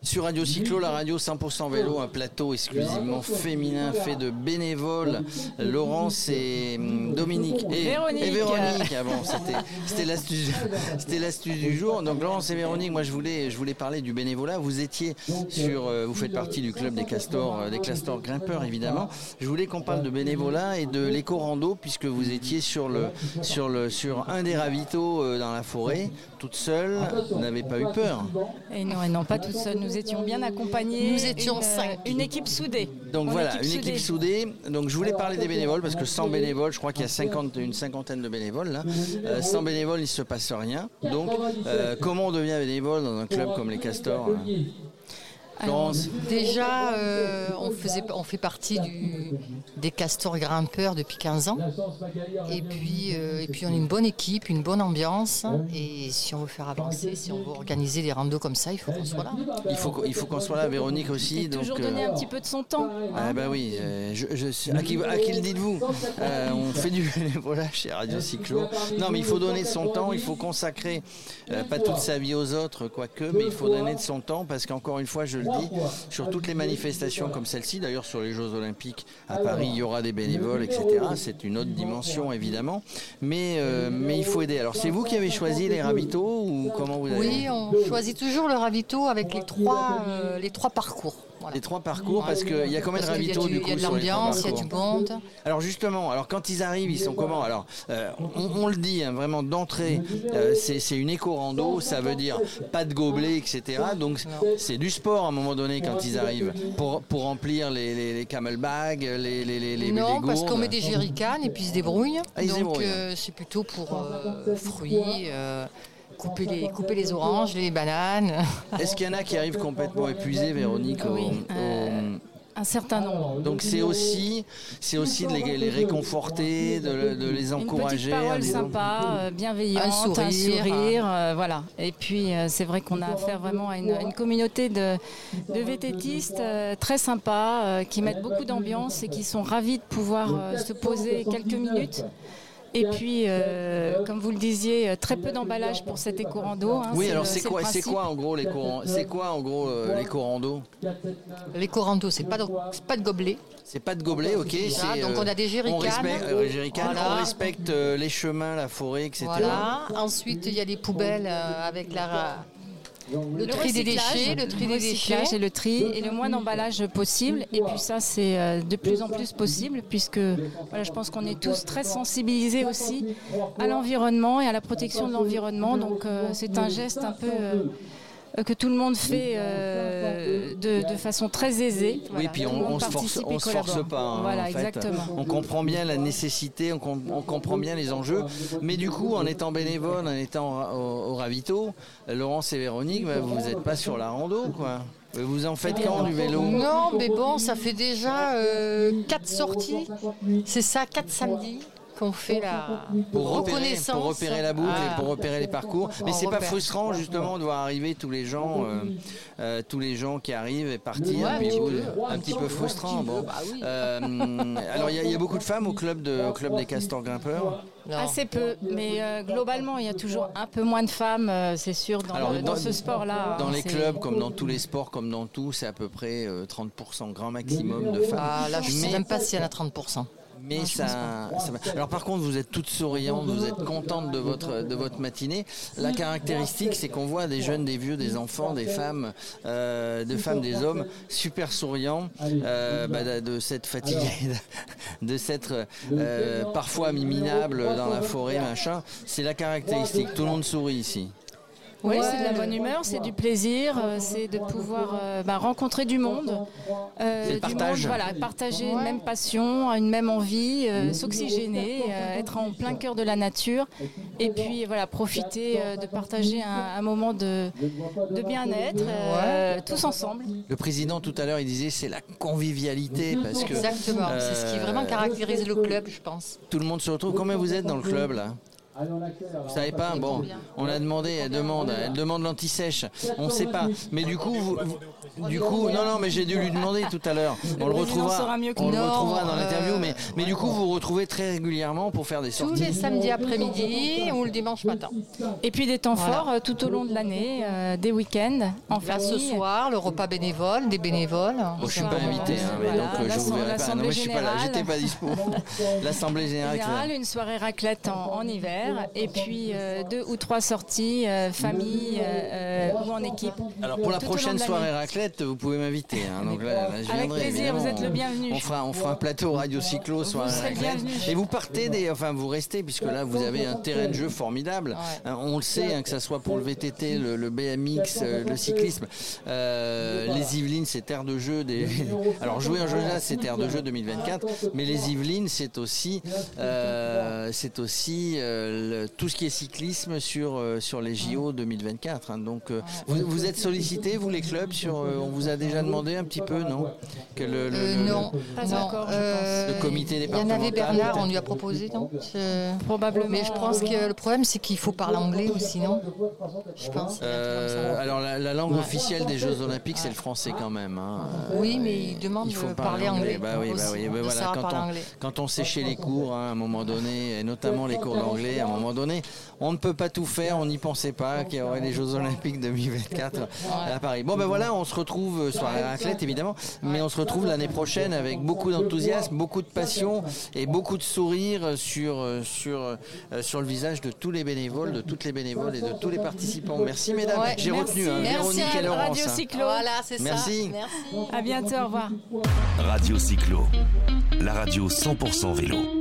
Sur Radio Cyclo, la radio 100% vélo, un plateau exclusivement féminin fait de bénévoles. Laurence et hum, Dominique et Véronique. et Véronique. Ah bon, c'était- l'astuce, c'était l'astuce du jour. Donc Laurence et Véronique, moi je voulais, je voulais parler du bénévolat. Vous étiez sur, euh, vous faites partie du club des castors, euh, des castors grimpeurs évidemment. Je voulais qu'on parle de bénévolat et de l'éco-rando puisque vous étiez sur le, sur le, sur un des ravitaux euh, dans la forêt, toute seule. Vous n'avez pas eu peur. Et non, et non, pas toute seule. Nous étions bien accompagnés. Nous étions une, euh, cinq. Une équipe soudée. Donc Une voilà, équipe une soudée. équipe soudée. Donc je voulais parler des bénévoles parce que sans bénévoles, je crois qu'il y a 50, une cinquantaine de bénévoles là. Euh, sans bénévoles, il ne se passe rien. Donc euh, comment on devient bénévole dans un club comme les Castors hein Florence Déjà, euh, on, faisait, on fait partie du, des castors grimpeurs depuis 15 ans. Et puis, euh, et puis, on est une bonne équipe, une bonne ambiance. Et si on veut faire avancer, si on veut organiser des randos comme ça, il faut qu'on soit là. Il faut, qu'on- il faut qu'on soit là, Véronique aussi. Et donc, toujours euh, donner un petit peu de son temps. Ah bah oui, euh, je, je- à, qui, à qui le dites-vous? Euh, On fait du bénévolat chez Radio Cyclo. Non mais il faut donner de son temps, il faut consacrer euh, pas toute sa vie aux autres, quoique, mais il faut donner de son temps parce qu'encore une fois, je le sur toutes les manifestations comme celle-ci, d'ailleurs sur les Jeux Olympiques à Paris, il y aura des bénévoles, etc. C'est une autre dimension évidemment, mais, euh, mais il faut aider. Alors c'est vous qui avez choisi les ravitaux ou comment vous avez Oui, on choisit toujours le ravito avec les trois, euh, les trois parcours. Voilà. les trois parcours parce qu'il y a combien de ravitaux du- du coup Il y a de l'ambiance, il y a du monde. Alors justement, alors quand ils arrivent, ils sont comment? Alors euh, on, on le dit hein, vraiment d'entrée, euh, c'est une éco-rando, ça veut dire pas de gobelets, etc. Donc c'est du sport à un moment donné quand ils arrivent pour, pour remplir les, les, les camelbags, les, les, les, les non, les parce qu'on met des jerrycans et puis ils se débrouillent. Ah, ils Donc euh, c'est plutôt pour euh, fruits, euh, couper, les, couper les oranges, les bananes. Est-ce qu'il y en a qui arrivent complètement épuisés, Véronique Oui, au- euh, Un certain nombre. Donc c'est aussi, c'est aussi de les, les réconforter, de, de les Une encourager. petite en parole sympa, euh, bienveillante, Un un sourire. sourire, euh, voilà. Et puis euh, c'est vrai qu'on a affaire vraiment à une, une communauté de, de vététistes euh, très sympas, euh, qui mettent beaucoup d'ambiance et qui sont ravis de pouvoir euh, se poser quelques minutes. Et puis, euh, comme vous le disiez, euh, très peu d'emballage pour cet éco-rando. hein, Oui, alors c'est quoi, c'est quoi en gros les courants C'est quoi en gros euh, les corando Les corandos, c'est pas de, c'est pas de gobelets. C'est pas de gobelet, ok. Donc on a des jerrycans. On respecte, euh, jerrycans, Voilà. on respecte euh, les chemins, la forêt, etc. Voilà. Ensuite, il y a les poubelles euh, avec la, le, tri des déchets, le tri des déchets. et le tri et le moins d'emballage possible. Et puis ça, c'est euh, de plus en plus possible puisque voilà, je pense qu'on est tous très sensibilisés aussi à l'environnement et à la protection de l'environnement. Donc euh, c'est un geste un peu euh, que tout le monde fait euh, de, de façon très aisée. Oui, puis on, on se force, on se force pas. hein, voilà, en fait. exactement. On comprend bien la nécessité, on, com- on comprend bien les enjeux. Mais du coup, en étant bénévole, en étant au, au ravito, Laurence et Véronique, bah, vous n'êtes pas sur la rando, quoi. Vous en faites quand du vélo? Non, mais bon, ça fait déjà euh, quatre sorties. C'est ça, quatre samedis qu'on fait la pour repérer, reconnaissance. pour repérer la boucle Ah. et pour repérer les parcours. Mais c'est pas frustrant justement de voir arriver tous les gens, euh, euh, tous les gens qui arrivent et partir. Ouais, un puis petit peu. un petit peu frustrant. Bon. Bah oui. Euh, alors il y, a- il y a beaucoup de femmes au club de, au club des castors grimpeurs. Non. Assez peu, mais globalement, il y a toujours un peu moins de femmes, c'est sûr, dans, Alors, le- dans ce sport-là. Dans hein, les c'est- clubs, comme dans tous les sports, comme dans tout, c'est à peu près euh, 30% grand maximum de femmes. Ah, là, je sais Mais- même pas s'il y en a 30%. Mais ça, ça va. Alors par contre, vous êtes toutes souriantes, vous êtes contentes de votre de votre matinée. La caractéristique, c'est qu'on voit des jeunes, des vieux, des enfants, des femmes, euh, de femmes, des hommes, super souriants, euh, bah, de, s'être fatigués, de, s'être euh, parfois minables dans la forêt, machin. C'est la caractéristique. Tout le monde sourit ici. Oui, Ouais. c'est de la bonne humeur, c'est du plaisir, euh, c'est de pouvoir euh, bah, rencontrer du monde. euh, du partage. monde, voilà, partager une même passion, une même envie, euh, s'oxygéner, euh, être en plein cœur de la nature. Et puis voilà, profiter euh, de partager un, un moment de, de bien-être, euh, tous ensemble. Le président tout à l'heure, il disait c'est la convivialité parce que Exactement. C'est ce qui vraiment caractérise le club, je pense. tout le monde se retrouve. Combien vous êtes dans le club là? Vous savez pas Bon, on a demandé, elle demande, elle demande l'anti-sèche. On ne sait pas. Mais du coup, vous, du coup, non, non, mais j'ai dû lui demander tout à l'heure. On le retrouvera, on le retrouvera dans l'interview. euh, Mais, mais du coup, vous vous retrouvez très régulièrement pour faire des Tous sorties. les samedis après-midi ou le dimanche matin. Et puis des temps Voilà. forts euh, tout au long de l'année, euh, des week-ends, en Là, ce soir, le repas bénévole, des bénévoles. Bon, je suis pas invité, hein, mais voilà, donc euh, je vous verrai pas. Non, mais je suis pas là, j'étais pas dispo. L'Assemblée générale. générale, une soirée raclette en, en hiver, et puis euh, deux ou trois sorties, euh, famille euh, ou en équipe. Alors pour la Tout prochaine soirée raclette, vous pouvez m'inviter. hein. Donc là, là, je Avec viendrai, plaisir, vous êtes le bienvenu. On fera, on fera un plateau radio cyclo soirée raclette. Et vous partez des, enfin vous restez puisque là vous avez un terrain de jeu formidable. Ouais. Hein, On le sait, hein, que ça soit pour le VTT, le, le BMX, le cyclisme, les Yvelines, c'est terre de jeu. Des... Alors jouer en jeu là, c'est terre de jeu 2024, mais les Yvelines, c'est aussi, c'est aussi le- tout ce qui est cyclisme sur euh, sur les JO 2024. hein. Donc euh, vous, vous êtes sollicité, vous les clubs, sur, euh, on vous a déjà demandé un petit peu, non? Que le, le- Euh, le- non, Pas encore, je Le comité Il y en avait départemental, Bernard, on lui a proposé, non? Je- Probablement. Mais je pense que le problème, c'est qu'il faut parler anglais aussi, non? Je pense. Euh, alors la, la langue officielle des Jeux Olympiques, c'est le français quand même. hein. Oui, mais il demande Il faut de parler parler anglais. anglais. Bah oui, bah oui, bah Il voilà, quand on-. Quand on séchait les cours, hein, à un moment donné, et notamment les cours d'anglais, à un moment donné, on ne peut pas tout faire, on n'y pensait pas qu'il y aurait les Jeux Olympiques 2024 à Paris. Bon ben voilà, on se retrouve euh, sur la raclette évidemment, mais on se retrouve l'année prochaine avec beaucoup d'enthousiasme, beaucoup de passion et beaucoup de sourires sur, euh, sur, euh, sur le visage de tous les bénévoles, de toutes les bénévoles et de tous les participants. Merci mesdames, Ouais, j'ai merci. retenu hein, Merci Véronique et à Laurence. Radio hein. Cyclo. Voilà, c'est ça. Merci. Merci. À bientôt, au revoir. Radio Cyclo, la radio 100% vélo.